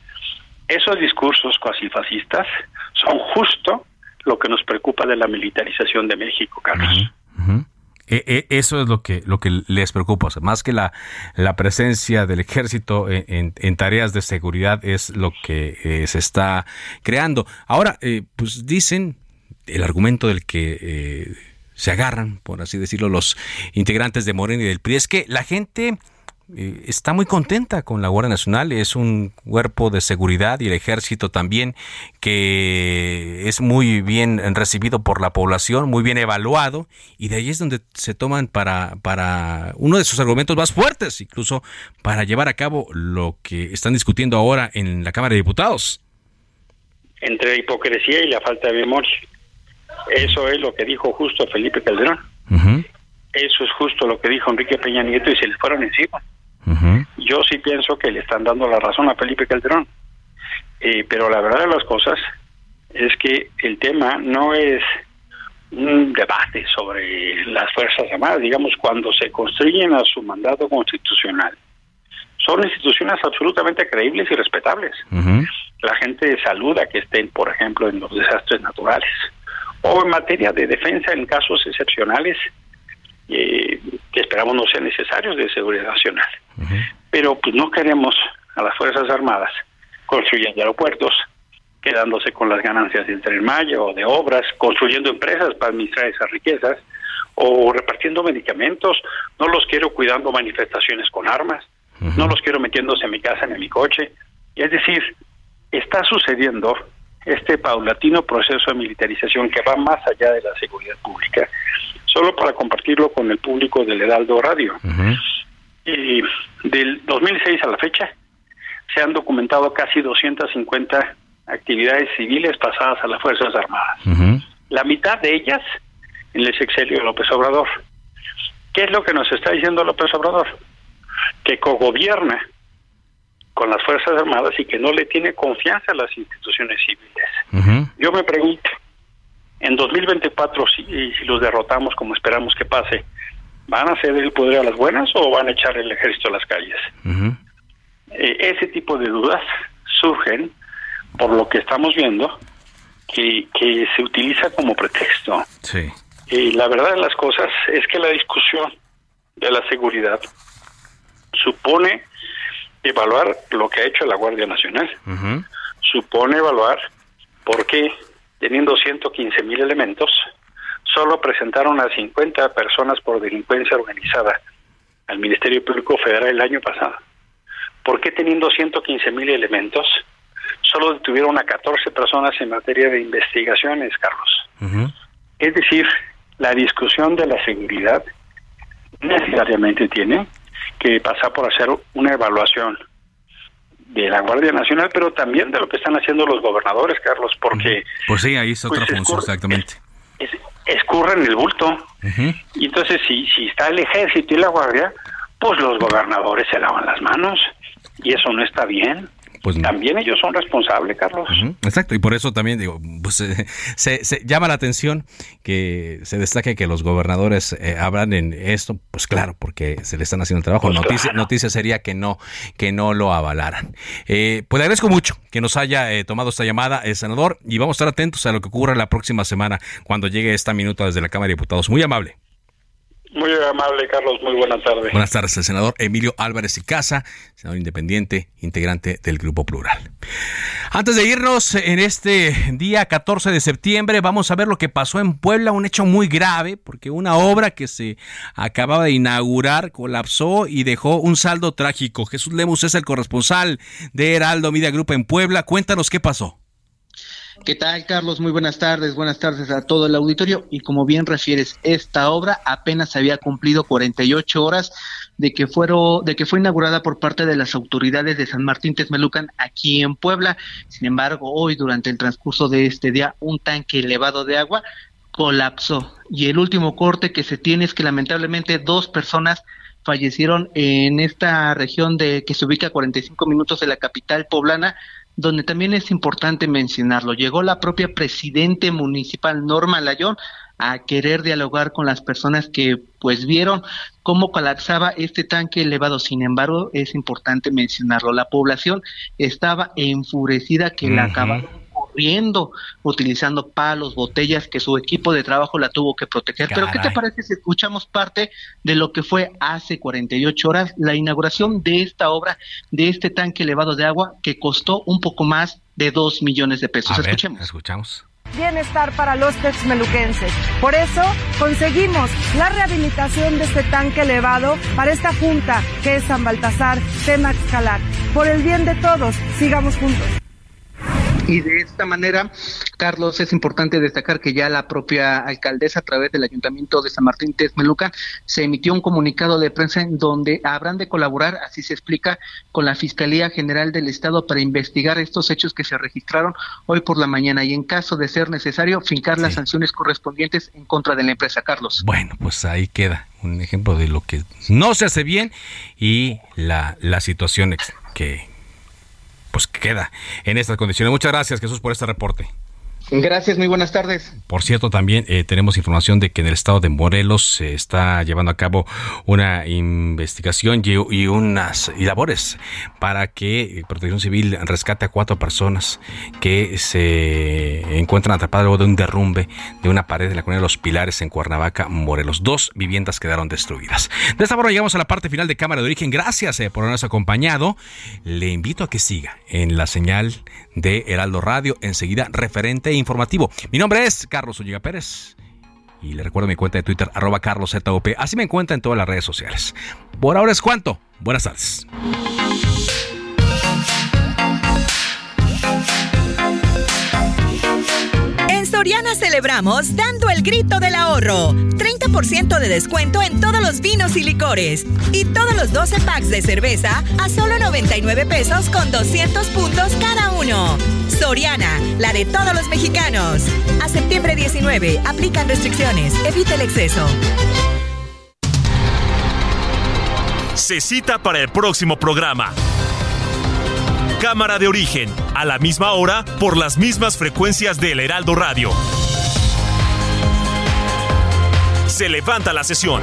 Esos discursos cuasi fascistas son justo lo que nos preocupa de la militarización de México, Carlos. E, e, eso es lo que lo que les preocupa, más que la, la presencia del ejército en, tareas de seguridad es lo que eh, se está creando. Ahora, eh, pues dicen el argumento del que eh, se agarran, por así decirlo, los integrantes de Morena y del PRI es que la gente eh, está muy contenta con la Guardia Nacional, es un cuerpo de seguridad y el ejército también que es muy bien recibido por la población, muy bien evaluado y de ahí es donde se toman para, para uno de sus argumentos más fuertes, incluso para llevar a cabo lo que están discutiendo ahora en la Cámara de Diputados. Entre la hipocresía y la falta de memoria. Eso es lo que dijo justo Felipe Calderón. Eso es justo lo que dijo Enrique Peña Nieto y se le fueron encima. Yo sí pienso que le están dando la razón a Felipe Calderón. Eh, pero la verdad de las cosas es que el tema no es un debate sobre las Fuerzas Armadas, digamos, cuando se construyen a su mandato constitucional. Son instituciones absolutamente creíbles y respetables. La gente saluda que estén, por ejemplo, en los desastres naturales o en materia de defensa en casos excepcionales eh, que esperamos no sean necesarios de seguridad nacional. Pero pues no queremos a las Fuerzas Armadas construyendo aeropuertos, quedándose con las ganancias del Tren Maya o de obras, construyendo empresas para administrar esas riquezas, o repartiendo medicamentos, no los quiero cuidando manifestaciones con armas, no los quiero metiéndose en mi casa ni en mi coche. Es decir, está sucediendo este paulatino proceso de militarización que va más allá de la seguridad pública solo para compartirlo con el público del Heraldo Radio. y del 2006 a la fecha se han documentado casi 250 actividades civiles pasadas a las Fuerzas Armadas. La mitad de ellas en el sexenio de López Obrador. ¿Qué es lo que nos está diciendo López Obrador? Que cogobierna con las Fuerzas Armadas y que no le tiene confianza a las instituciones civiles. Yo me pregunto, en 2024, si, si los derrotamos como esperamos que pase, ¿van a ceder el poder a las buenas o van a echar el ejército a las calles? Eh, ese tipo de dudas surgen por lo que estamos viendo que, que se utiliza como pretexto. Sí. Y la verdad de las cosas es que la discusión de la seguridad supone evaluar lo que ha hecho la Guardia Nacional, supone evaluar por qué teniendo 115 mil elementos, solo presentaron a 50 personas por delincuencia organizada al Ministerio Público Federal el año pasado. ¿Por qué teniendo 115 mil elementos, solo detuvieron a 14 personas en materia de investigaciones, Carlos? Es decir, la discusión de la seguridad necesariamente tiene que pasar por hacer una evaluación de la Guardia Nacional, pero también de lo que están haciendo los gobernadores, Carlos, porque... Pues sí, ahí es otra pues, función, exactamente. Es, escurren el bulto. Y entonces, si, si está el ejército y la Guardia, pues los gobernadores se lavan las manos. Y eso no está bien. Pues también ellos son responsables, Carlos. Exacto, y por eso también digo, pues, eh, se, llama la atención que se destaque que los gobernadores eh, hablan en esto, pues claro, porque se le están haciendo el trabajo. Pues noticia, noticia sería que no, que no lo avalaran. Eh, pues le agradezco mucho que nos haya tomado esta llamada, el senador, y vamos a estar atentos a lo que ocurra la próxima semana cuando llegue esta minuta desde la Cámara de Diputados. Muy amable. Muy amable, Carlos. Muy buenas tardes. Buenas tardes, el senador Emilio Álvarez y Casa, senador independiente, integrante del Grupo Plural. Antes de irnos en este día 14 de septiembre, vamos a ver lo que pasó en Puebla, un hecho muy grave, porque una obra que se acababa de inaugurar colapsó y dejó un saldo trágico. Jesús Lemus es el corresponsal de Heraldo Media Group en Puebla. Cuéntanos qué pasó. ¿Qué tal, Carlos? Muy buenas tardes. Buenas tardes a todo el auditorio. Y como bien refieres, esta obra apenas había cumplido 48 horas de que, fueron, de que fue inaugurada por parte de las autoridades de San Martín Texmelucan aquí en Puebla. Sin embargo, hoy, durante el transcurso de este día, un tanque elevado de agua colapsó. Y el último corte que se tiene es que lamentablemente dos personas fallecieron en esta región de que se ubica a 45 minutos de la capital poblana donde también es importante mencionarlo. Llegó la propia presidente municipal Norma Layón a querer dialogar con las personas que pues vieron cómo colapsaba este tanque elevado. Sin embargo, es importante mencionarlo. La población estaba enfurecida que la acabaron corriendo, utilizando palos, botellas, que su equipo de trabajo la tuvo que proteger. Pero ¿qué te parece si escuchamos parte de lo que fue hace 48 horas la inauguración de esta obra, de este tanque elevado de agua que costó un poco más de 2 millones de pesos? Escuchemos. escuchamos. bienestar para los texmeluquenses. Por eso conseguimos la rehabilitación de este tanque elevado para esta junta que es San Baltasar, Temaxcalar. Por el bien de todos, sigamos juntos. Y de esta manera, Carlos, es importante destacar que ya la propia alcaldesa, a través del Ayuntamiento de San Martín Texmelucan, se emitió un comunicado de prensa en donde habrán de colaborar, así se explica, con la Fiscalía General del Estado para investigar estos hechos que se registraron hoy por la mañana y en caso de ser necesario, fincar las sanciones correspondientes en contra de la empresa, Carlos. Bueno, pues ahí queda un ejemplo de lo que no se hace bien y la, la situación que, pues queda en estas condiciones. Muchas gracias, Jesús, por este reporte. Gracias, muy buenas tardes. Por cierto, también eh, tenemos información de que en el estado de Morelos se está llevando a cabo una investigación y, unas labores para que Protección Civil rescate a cuatro personas que se encuentran atrapadas luego de un derrumbe de una pared en la colonia de Los Pilares en Cuernavaca, Morelos. Dos viviendas quedaron destruidas. De esta forma llegamos a la parte final de Cámara de Origen. Gracias eh, por habernos acompañado. Le invito a que siga en la señal de Heraldo Radio. Enseguida, referente informativo. Mi nombre es Carlos Ulliga Pérez. Y le recuerdo mi cuenta de Twitter, arroba carlosZOP. Así me encuentra en todas las redes sociales. Por ahora es cuanto. Buenas tardes. Soriana celebramos dando el grito del ahorro. 30% de descuento en todos los vinos y licores. Y todos los 12 packs de cerveza a solo 99 pesos con 200 puntos cada uno. Soriana, la de todos los mexicanos. A septiembre 19, aplican restricciones. Evita el exceso. Se cita para el próximo programa. Cámara de origen, a la misma hora, por las mismas frecuencias del Heraldo Radio. Se levanta la sesión.